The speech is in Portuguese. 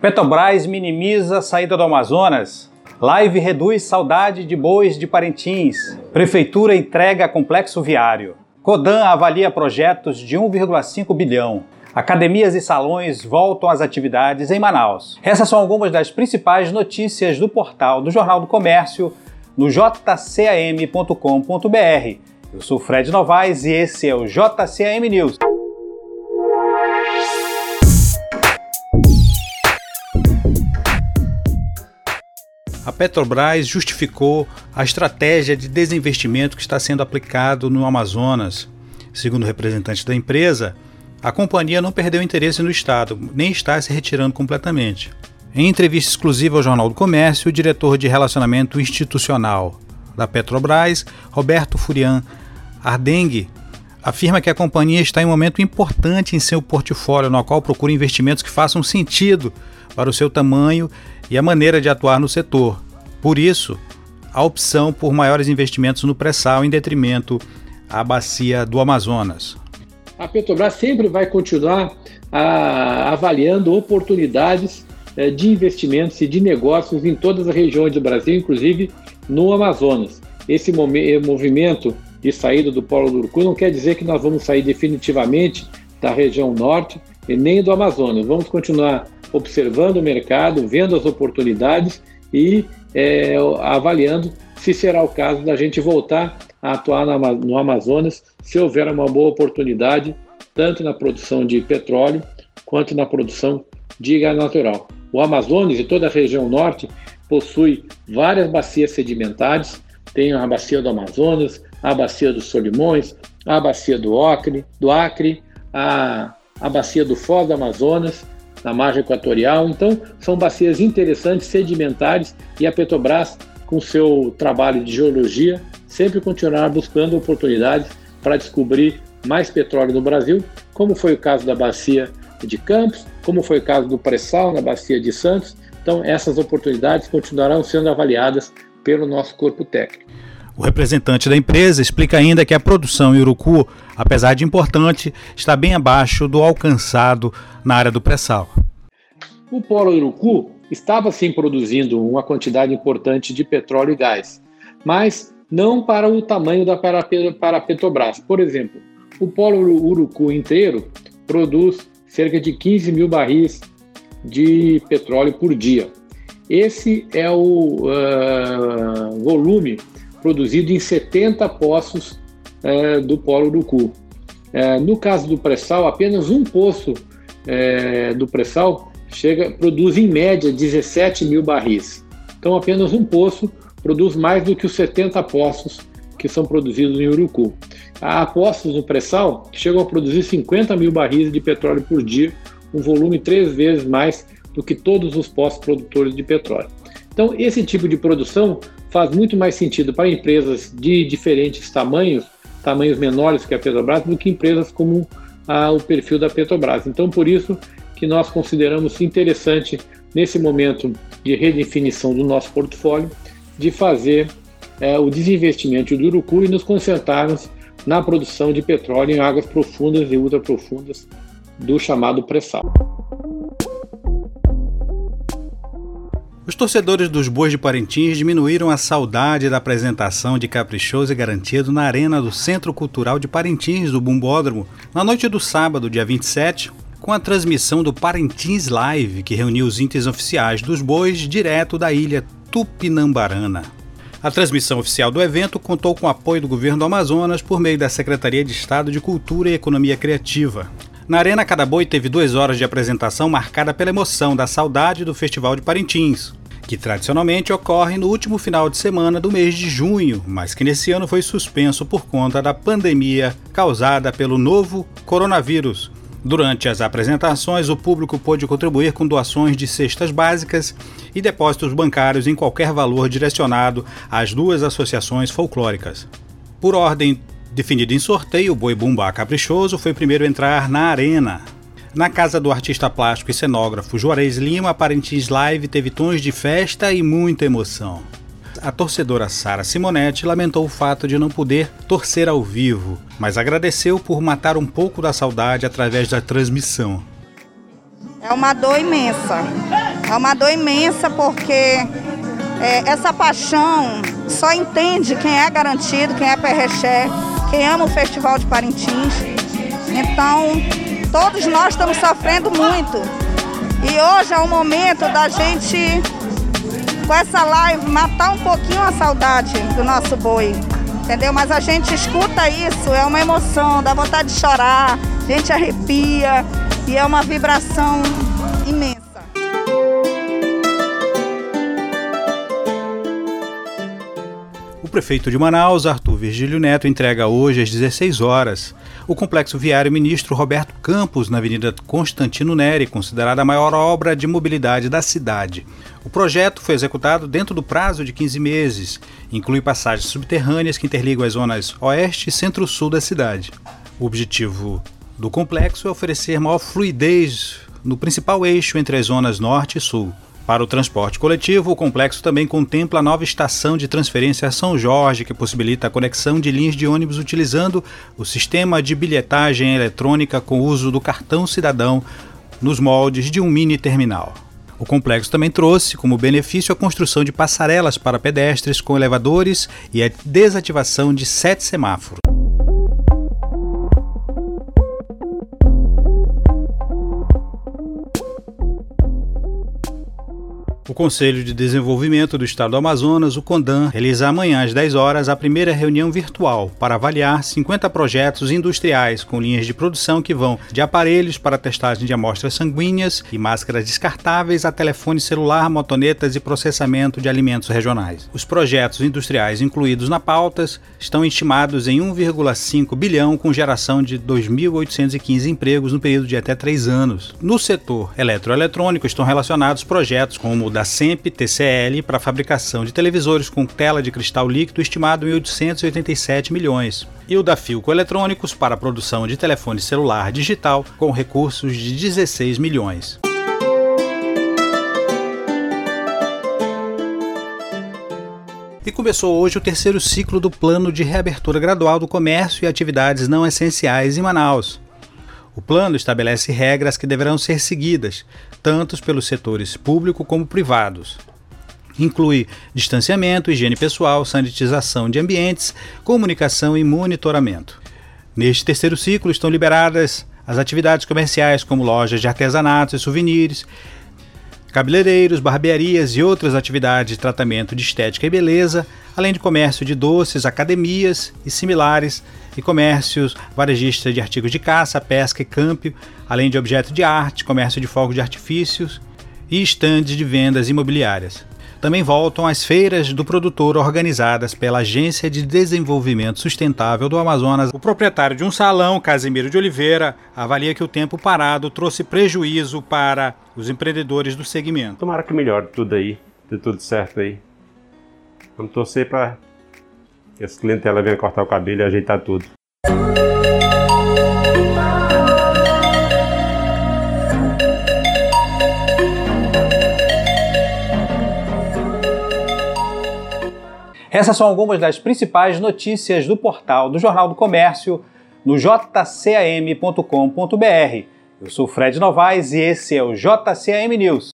Petrobras minimiza saída do Amazonas. Live reduz saudade de bois de Parintins. Prefeitura entrega complexo viário. Codan avalia projetos de 1,5 bilhão. Academias e salões voltam às atividades em Manaus. Essas são algumas das principais notícias do portal do Jornal do Comércio no jcam.com.br. Eu sou Fred Novaes e esse é o JCM News. A Petrobras justificou a estratégia de desinvestimento que está sendo aplicado no Amazonas. Segundo representantes da empresa, a companhia não perdeu interesse no Estado, nem está se retirando completamente. Em entrevista exclusiva ao Jornal do Comércio, o diretor de Relacionamento Institucional da Petrobras, Roberto Furian Ardengue, afirma que a companhia está em um momento importante em seu portfólio, no qual procura investimentos que façam sentido para o seu tamanho e a maneira de atuar no setor. Por isso, a opção por maiores investimentos no pré-sal em detrimento à bacia do Amazonas. A Petrobras sempre vai continuar a, ah, avaliando oportunidades eh, de investimentos e de negócios em todas as regiões do Brasil, inclusive no Amazonas. Esse movimento de saída do Polo do Urucu não quer dizer que nós vamos sair definitivamente da região norte e nem do Amazonas. Vamos continuar observando o mercado, vendo as oportunidades e é, avaliando se será o caso da gente voltar a atuar no Amazonas se houver uma boa oportunidade, tanto na produção de petróleo quanto na produção de gás natural. O Amazonas e toda a região norte possui várias bacias sedimentares, tem a bacia do Amazonas, a bacia dos Solimões, a bacia do Acre, do Acre a, a bacia do Foz do Amazonas, na margem equatorial. Então, são bacias interessantes, sedimentares, e a Petrobras, com seu trabalho de geologia, sempre continuará buscando oportunidades para descobrir mais petróleo no Brasil, como foi o caso da bacia de Campos, como foi o caso do pré-sal na bacia de Santos. Então, essas oportunidades continuarão sendo avaliadas pelo nosso corpo técnico. O representante da empresa explica ainda que a produção em Urucu, apesar de importante, está bem abaixo do alcançado na área do pré-sal. O polo Urucu estava sim produzindo uma quantidade importante de petróleo e gás, mas não para o tamanho da para, para Petrobras. Por exemplo, o polo Urucu inteiro produz cerca de 15 mil barris de petróleo por dia. Esse é o uh, volume produzido em 70 poços é, do Polo Urucu. É, no caso do pré-sal, apenas um poço é, do pré-sal chega, produz em média 17 mil barris. Então, apenas um poço produz mais do que os 70 poços que são produzidos em Urucu. Há poços no pré-sal que chegam a produzir 50 mil barris de petróleo por dia, um volume três vezes mais do que todos os poços produtores de petróleo. Então, esse tipo de produção faz muito mais sentido para empresas de diferentes tamanhos, tamanhos menores que a Petrobras, do que empresas como a, o perfil da Petrobras. Então, por isso que nós consideramos interessante, nesse momento de redefinição do nosso portfólio, de fazer é, o desinvestimento do Urucu e nos concentrarmos na produção de petróleo em águas profundas e ultraprofundas do chamado pré-sal. Os torcedores dos Bois de Parintins diminuíram a saudade da apresentação de Caprichoso e Garantido na Arena do Centro Cultural de Parintins, do Bumbódromo, na noite do sábado, dia 27, com a transmissão do Parintins Live, que reuniu os índices oficiais dos bois direto da ilha Tupinambarana. A transmissão oficial do evento contou com o apoio do governo do Amazonas por meio da Secretaria de Estado de Cultura e Economia Criativa. Na Arena, cada boi teve duas horas de apresentação marcada pela emoção da saudade do Festival de Parintins, que tradicionalmente ocorre no último final de semana do mês de junho, mas que nesse ano foi suspenso por conta da pandemia causada pelo novo coronavírus. Durante as apresentações, o público pôde contribuir com doações de cestas básicas e depósitos bancários em qualquer valor direcionado às duas associações folclóricas. Por ordem definida em sorteio, o Boi Bumbá Caprichoso foi o primeiro a entrar na arena, na casa do artista plástico e cenógrafo Juarez Lima, Parintins Live teve tons de festa e muita emoção. A torcedora Sara Simonetti lamentou o fato de não poder torcer ao vivo, mas agradeceu por matar um pouco da saudade através da transmissão. É uma dor imensa É uma dor imensa porque é, essa paixão só entende quem é garantido, quem é perreché, quem ama o Festival de Parintins. Então, todos nós estamos sofrendo muito. E hoje é o momento da gente, com essa live, matar um pouquinho a saudade do nosso boi. Entendeu? Mas a gente escuta isso, é uma emoção, dá vontade de chorar, a gente arrepia e é uma vibração imensa. O prefeito de Manaus, Arthur Virgílio Neto, entrega hoje às 16 horas o complexo viário ministro Roberto Campos, na Avenida Constantino Neri, considerada a maior obra de mobilidade da cidade. O projeto foi executado dentro do prazo de 15 meses, inclui passagens subterrâneas que interligam as zonas oeste e centro-sul da cidade. O objetivo do complexo é oferecer maior fluidez no principal eixo entre as zonas norte e sul. Para o transporte coletivo, o complexo também contempla a nova estação de transferência São Jorge, que possibilita a conexão de linhas de ônibus utilizando o sistema de bilhetagem eletrônica com uso do cartão cidadão nos moldes de um mini terminal. O complexo também trouxe como benefício a construção de passarelas para pedestres com elevadores e a desativação de sete semáforos. O Conselho de Desenvolvimento do Estado do Amazonas, o CONDAN, realiza amanhã às 10 horas a primeira reunião virtual para avaliar 50 projetos industriais com linhas de produção que vão de aparelhos para testagem de amostras sanguíneas e máscaras descartáveis a telefone celular, motonetas e processamento de alimentos regionais. Os projetos industriais incluídos na pauta estão estimados em 1,5 bilhão com geração de 2.815 empregos no período de até três anos. No setor eletroeletrônico estão relacionados projetos como o da da SEMP TCL para a fabricação de televisores com tela de cristal líquido estimado em 887 milhões, e o da Filco Eletrônicos para a produção de telefone celular digital com recursos de 16 milhões. E começou hoje o terceiro ciclo do plano de reabertura gradual do comércio e atividades não essenciais em Manaus. O plano estabelece regras que deverão ser seguidas, tanto pelos setores público como privados. Inclui distanciamento, higiene pessoal, sanitização de ambientes, comunicação e monitoramento. Neste terceiro ciclo estão liberadas as atividades comerciais como lojas de artesanatos e souvenirs, cabeleireiros, barbearias e outras atividades de tratamento de estética e beleza, além de comércio de doces, academias e similares, e comércios varejistas de artigos de caça, pesca e campo, além de objetos de arte, comércio de fogos de artifícios e estandes de vendas imobiliárias. Também voltam as feiras do produtor organizadas pela Agência de Desenvolvimento Sustentável do Amazonas. O proprietário de um salão, Casimiro de Oliveira, avalia que o tempo parado trouxe prejuízo para os empreendedores do segmento. Tomara que melhore tudo aí, dê tudo certo aí. Vamos torcer para que as clientela venham cortar o cabelo e ajeitar tudo. Essas são algumas das principais notícias do portal do Jornal do Comércio no jcam.com.br. Eu sou Fred Novaes e esse é o JCM News.